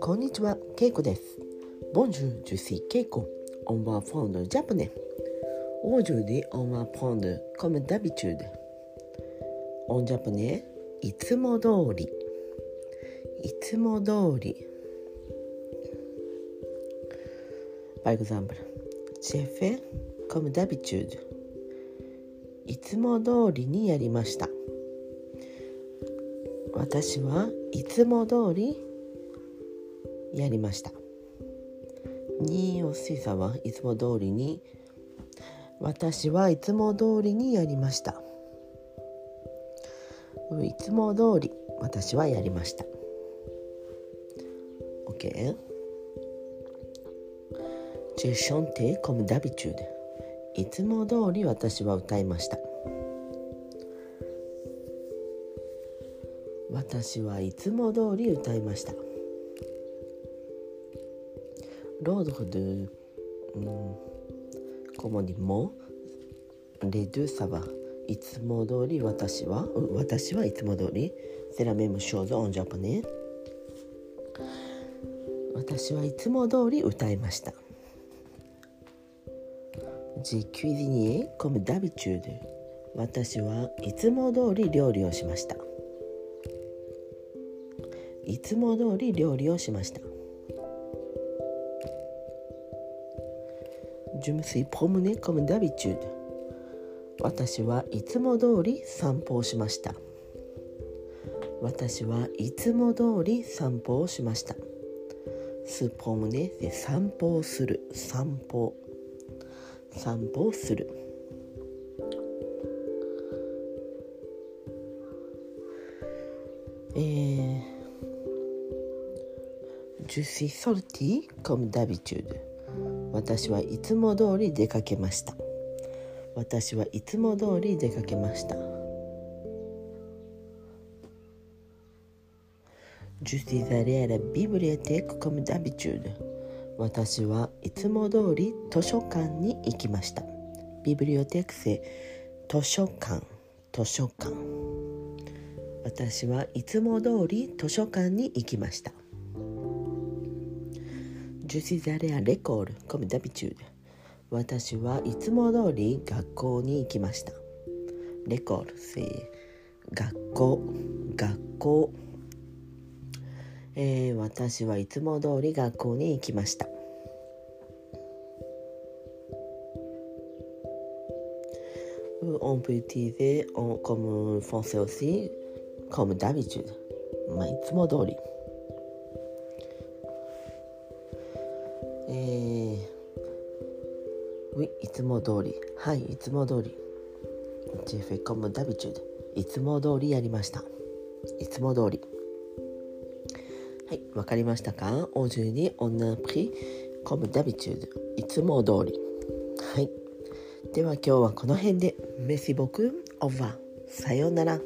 こんにちは、けいこです。 Bonjour, je suis けいこ。 On va apprendre japonais。Aujourd'hui, on apprend comme d'habitude。En japonais、いつも通り。いつも通り。 Par exemple。J'ai fait、comme d'habitude。いつも通りにやりました。私はいつも通りやりました。におすいさんはいつも通りに私はいつも通りにやりました。いつも通り私はやりました。OK? J'ai chanté comme d'habitude. いつも通り私は歌いました。私はいつも通り歌いました。ロードフドゥ、コモニモ、レドゥサバ、いつも通り私は、私はいつも通り、セラメムショーゾンジャパネ。私はいつも通り歌いました。私はいつも通り料理をしました。いつも通り料理をしました。Je me suis promené comme d'habitude 私はいつも通り散歩をしました。私はいつも通り散歩をしました。スポムネで散歩をする。散歩。散歩をする。えー、Je suis sorti comme d'habitude. 私はいつも通り出かけました。私はいつも通り出かけました。Je suis allé à la bibliothèque comme d'habitude. 私はいつも通り図書館に行きました。ビブリオテクセ図書館。図書館。私はいつも通り図書館に行きました。ュシザレアレコールコミダビチ私はいつも通り学校に行きました。レコールせ学校。学校、えー、私はいつも通り学校に行きました。On peut utiliser comme français aussi, えー、い,いつも通り。はいいつも通り。ジェフコムダビチュードいつも通りやりました。いつも通り。はいわかりましたか？おじゅにおコムダビチュードいつも通り。はい。では今日はこの辺で。メシボクオファーさようなら。